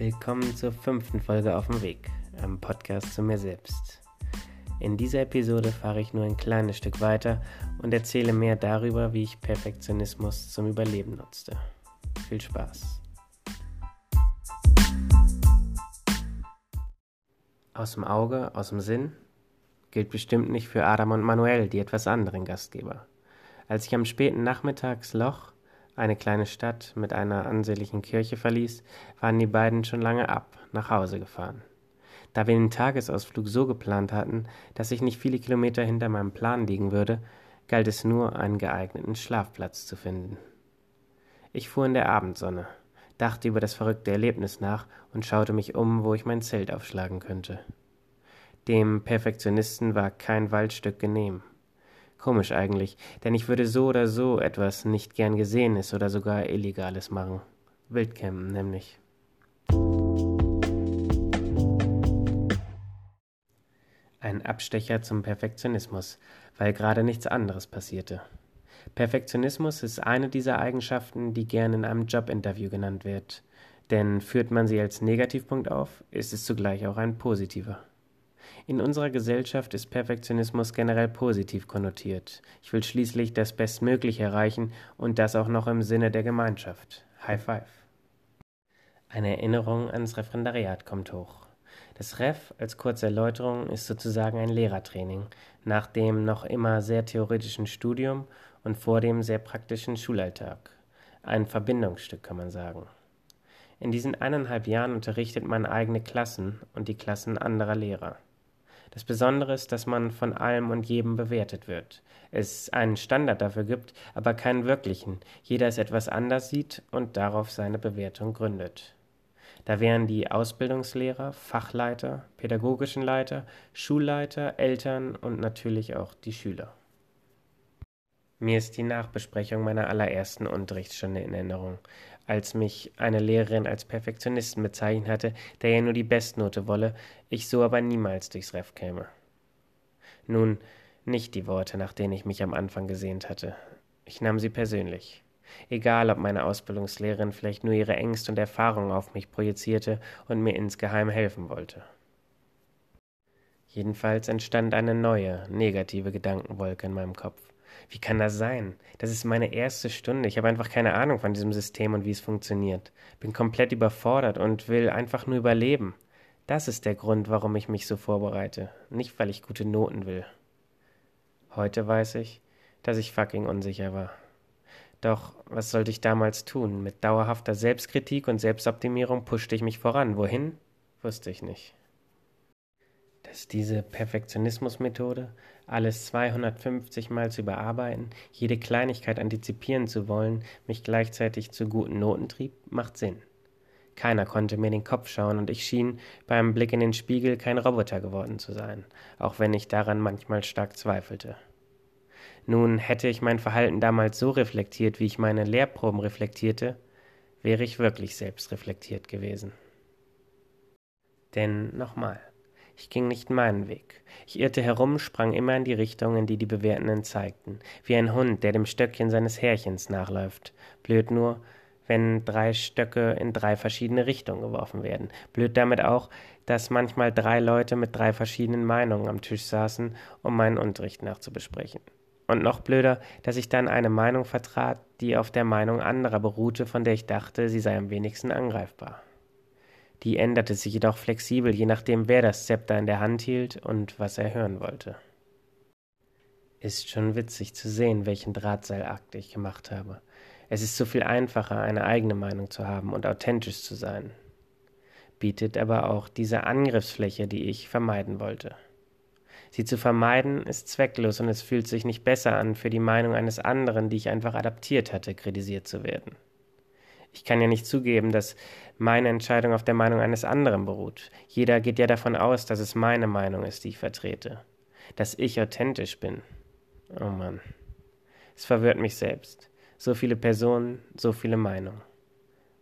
Willkommen zur fünften Folge auf dem Weg, einem Podcast zu mir selbst. In dieser Episode fahre ich nur ein kleines Stück weiter und erzähle mehr darüber, wie ich Perfektionismus zum Überleben nutzte. Viel Spaß! Aus dem Auge, aus dem Sinn gilt bestimmt nicht für Adam und Manuel, die etwas anderen Gastgeber. Als ich am späten Nachmittagsloch eine kleine Stadt mit einer ansehnlichen Kirche verließ, waren die beiden schon lange ab, nach Hause gefahren. Da wir den Tagesausflug so geplant hatten, dass ich nicht viele Kilometer hinter meinem Plan liegen würde, galt es nur, einen geeigneten Schlafplatz zu finden. Ich fuhr in der Abendsonne, dachte über das verrückte Erlebnis nach und schaute mich um, wo ich mein Zelt aufschlagen könnte. Dem Perfektionisten war kein Waldstück genehm. Komisch eigentlich, denn ich würde so oder so etwas nicht gern Gesehenes oder sogar Illegales machen. Wildcampen nämlich. Ein Abstecher zum Perfektionismus, weil gerade nichts anderes passierte. Perfektionismus ist eine dieser Eigenschaften, die gern in einem Jobinterview genannt wird. Denn führt man sie als Negativpunkt auf, ist es zugleich auch ein positiver. In unserer Gesellschaft ist Perfektionismus generell positiv konnotiert. Ich will schließlich das Bestmögliche erreichen und das auch noch im Sinne der Gemeinschaft. High Five. Eine Erinnerung ans Referendariat kommt hoch. Das Ref als kurze Erläuterung ist sozusagen ein Lehrertraining nach dem noch immer sehr theoretischen Studium und vor dem sehr praktischen Schulalltag. Ein Verbindungsstück kann man sagen. In diesen eineinhalb Jahren unterrichtet man eigene Klassen und die Klassen anderer Lehrer. Das Besondere ist, dass man von allem und jedem bewertet wird. Es einen Standard dafür gibt, aber keinen wirklichen. Jeder es etwas anders sieht und darauf seine Bewertung gründet. Da wären die Ausbildungslehrer, Fachleiter, pädagogischen Leiter, Schulleiter, Eltern und natürlich auch die Schüler. Mir ist die Nachbesprechung meiner allerersten Unterrichtsstunde in Erinnerung als mich eine Lehrerin als Perfektionisten bezeichnet hatte, der ja nur die Bestnote wolle, ich so aber niemals durchs Ref käme. Nun, nicht die Worte, nach denen ich mich am Anfang gesehnt hatte. Ich nahm sie persönlich. Egal, ob meine Ausbildungslehrerin vielleicht nur ihre Ängste und Erfahrungen auf mich projizierte und mir insgeheim helfen wollte. Jedenfalls entstand eine neue, negative Gedankenwolke in meinem Kopf. Wie kann das sein? Das ist meine erste Stunde. Ich habe einfach keine Ahnung von diesem System und wie es funktioniert. Bin komplett überfordert und will einfach nur überleben. Das ist der Grund, warum ich mich so vorbereite. Nicht, weil ich gute Noten will. Heute weiß ich, dass ich fucking unsicher war. Doch was sollte ich damals tun? Mit dauerhafter Selbstkritik und Selbstoptimierung pushte ich mich voran. Wohin? Wusste ich nicht dass diese Perfektionismusmethode, alles 250 Mal zu überarbeiten, jede Kleinigkeit antizipieren zu wollen, mich gleichzeitig zu guten Noten trieb, macht Sinn. Keiner konnte mir in den Kopf schauen und ich schien beim Blick in den Spiegel kein Roboter geworden zu sein, auch wenn ich daran manchmal stark zweifelte. Nun hätte ich mein Verhalten damals so reflektiert, wie ich meine Lehrproben reflektierte, wäre ich wirklich selbst reflektiert gewesen. Denn nochmal, ich ging nicht meinen Weg. Ich irrte herum, sprang immer in die Richtung, in die die Bewertenden zeigten, wie ein Hund, der dem Stöckchen seines Härchens nachläuft. Blöd nur, wenn drei Stöcke in drei verschiedene Richtungen geworfen werden. Blöd damit auch, dass manchmal drei Leute mit drei verschiedenen Meinungen am Tisch saßen, um meinen Unterricht nachzubesprechen. Und noch blöder, dass ich dann eine Meinung vertrat, die auf der Meinung anderer beruhte, von der ich dachte, sie sei am wenigsten angreifbar. Die änderte sich jedoch flexibel, je nachdem, wer das Zepter in der Hand hielt und was er hören wollte. Ist schon witzig zu sehen, welchen Drahtseilakt ich gemacht habe. Es ist so viel einfacher, eine eigene Meinung zu haben und authentisch zu sein. Bietet aber auch diese Angriffsfläche, die ich vermeiden wollte. Sie zu vermeiden ist zwecklos und es fühlt sich nicht besser an, für die Meinung eines anderen, die ich einfach adaptiert hatte, kritisiert zu werden. Ich kann ja nicht zugeben, dass meine Entscheidung auf der Meinung eines anderen beruht. Jeder geht ja davon aus, dass es meine Meinung ist, die ich vertrete. Dass ich authentisch bin. Oh Mann. Es verwirrt mich selbst. So viele Personen, so viele Meinungen.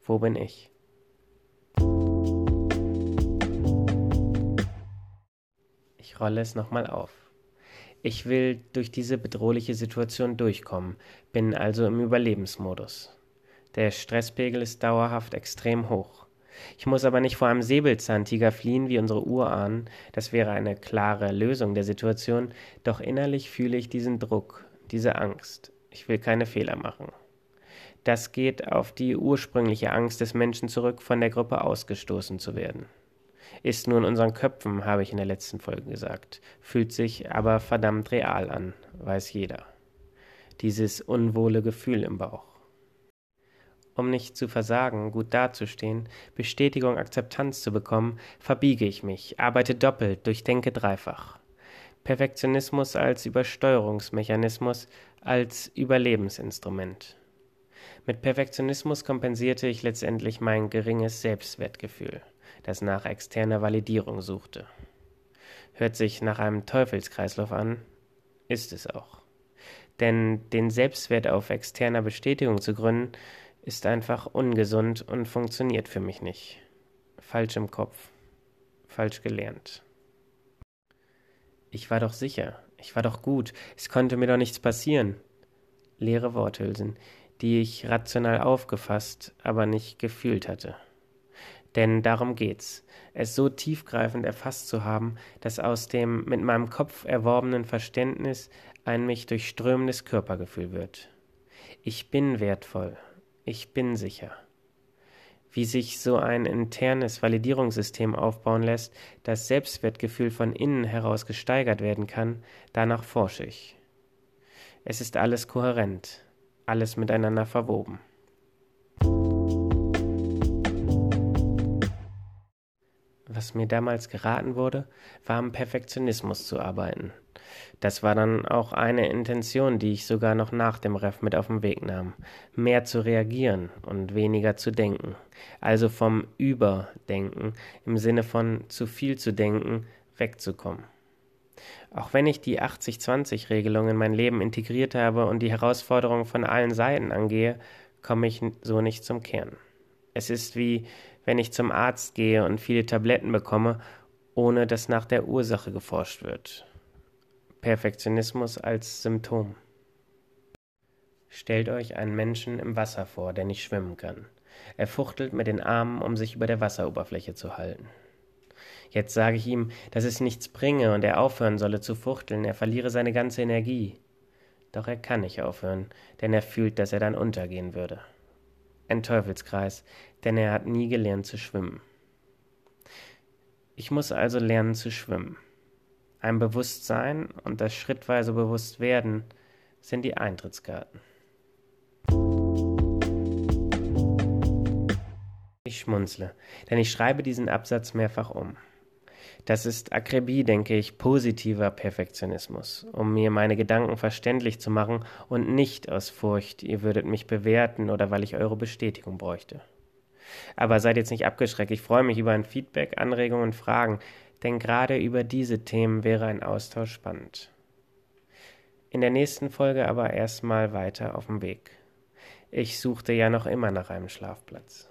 Wo bin ich? Ich rolle es nochmal auf. Ich will durch diese bedrohliche Situation durchkommen, bin also im Überlebensmodus. Der Stresspegel ist dauerhaft extrem hoch. Ich muss aber nicht vor einem Säbelzahntiger fliehen wie unsere Urahnen, das wäre eine klare Lösung der Situation, doch innerlich fühle ich diesen Druck, diese Angst. Ich will keine Fehler machen. Das geht auf die ursprüngliche Angst des Menschen zurück, von der Gruppe ausgestoßen zu werden. Ist nur in unseren Köpfen, habe ich in der letzten Folge gesagt, fühlt sich aber verdammt real an, weiß jeder. Dieses unwohle Gefühl im Bauch. Um nicht zu versagen, gut dazustehen, Bestätigung, Akzeptanz zu bekommen, verbiege ich mich, arbeite doppelt, durchdenke dreifach. Perfektionismus als Übersteuerungsmechanismus, als Überlebensinstrument. Mit Perfektionismus kompensierte ich letztendlich mein geringes Selbstwertgefühl, das nach externer Validierung suchte. Hört sich nach einem Teufelskreislauf an, ist es auch. Denn den Selbstwert auf externer Bestätigung zu gründen, ist einfach ungesund und funktioniert für mich nicht. Falsch im Kopf, falsch gelernt. Ich war doch sicher, ich war doch gut, es konnte mir doch nichts passieren. Leere Worthülsen, die ich rational aufgefasst, aber nicht gefühlt hatte. Denn darum geht's, es so tiefgreifend erfasst zu haben, dass aus dem mit meinem Kopf erworbenen Verständnis ein mich durchströmendes Körpergefühl wird. Ich bin wertvoll, ich bin sicher. Wie sich so ein internes Validierungssystem aufbauen lässt, das Selbstwertgefühl von innen heraus gesteigert werden kann, danach forsche ich. Es ist alles kohärent, alles miteinander verwoben. Was mir damals geraten wurde, war am Perfektionismus zu arbeiten. Das war dann auch eine Intention, die ich sogar noch nach dem Ref mit auf den Weg nahm. Mehr zu reagieren und weniger zu denken. Also vom Überdenken im Sinne von zu viel zu denken wegzukommen. Auch wenn ich die 80-20-Regelung in mein Leben integriert habe und die Herausforderungen von allen Seiten angehe, komme ich so nicht zum Kern. Es ist wie, wenn ich zum Arzt gehe und viele Tabletten bekomme, ohne dass nach der Ursache geforscht wird. Perfektionismus als Symptom. Stellt euch einen Menschen im Wasser vor, der nicht schwimmen kann. Er fuchtelt mit den Armen, um sich über der Wasseroberfläche zu halten. Jetzt sage ich ihm, dass es nichts bringe und er aufhören solle zu fuchteln, er verliere seine ganze Energie. Doch er kann nicht aufhören, denn er fühlt, dass er dann untergehen würde. Ein Teufelskreis, denn er hat nie gelernt zu schwimmen. Ich muss also lernen zu schwimmen. Ein Bewusstsein und das schrittweise Bewusstwerden sind die Eintrittskarten. Ich schmunzle, denn ich schreibe diesen Absatz mehrfach um. Das ist Akribie, denke ich, positiver Perfektionismus, um mir meine Gedanken verständlich zu machen und nicht aus Furcht, ihr würdet mich bewerten oder weil ich eure Bestätigung bräuchte. Aber seid jetzt nicht abgeschreckt, ich freue mich über ein Feedback, Anregungen und Fragen, denn gerade über diese Themen wäre ein Austausch spannend. In der nächsten Folge aber erstmal weiter auf dem Weg. Ich suchte ja noch immer nach einem Schlafplatz.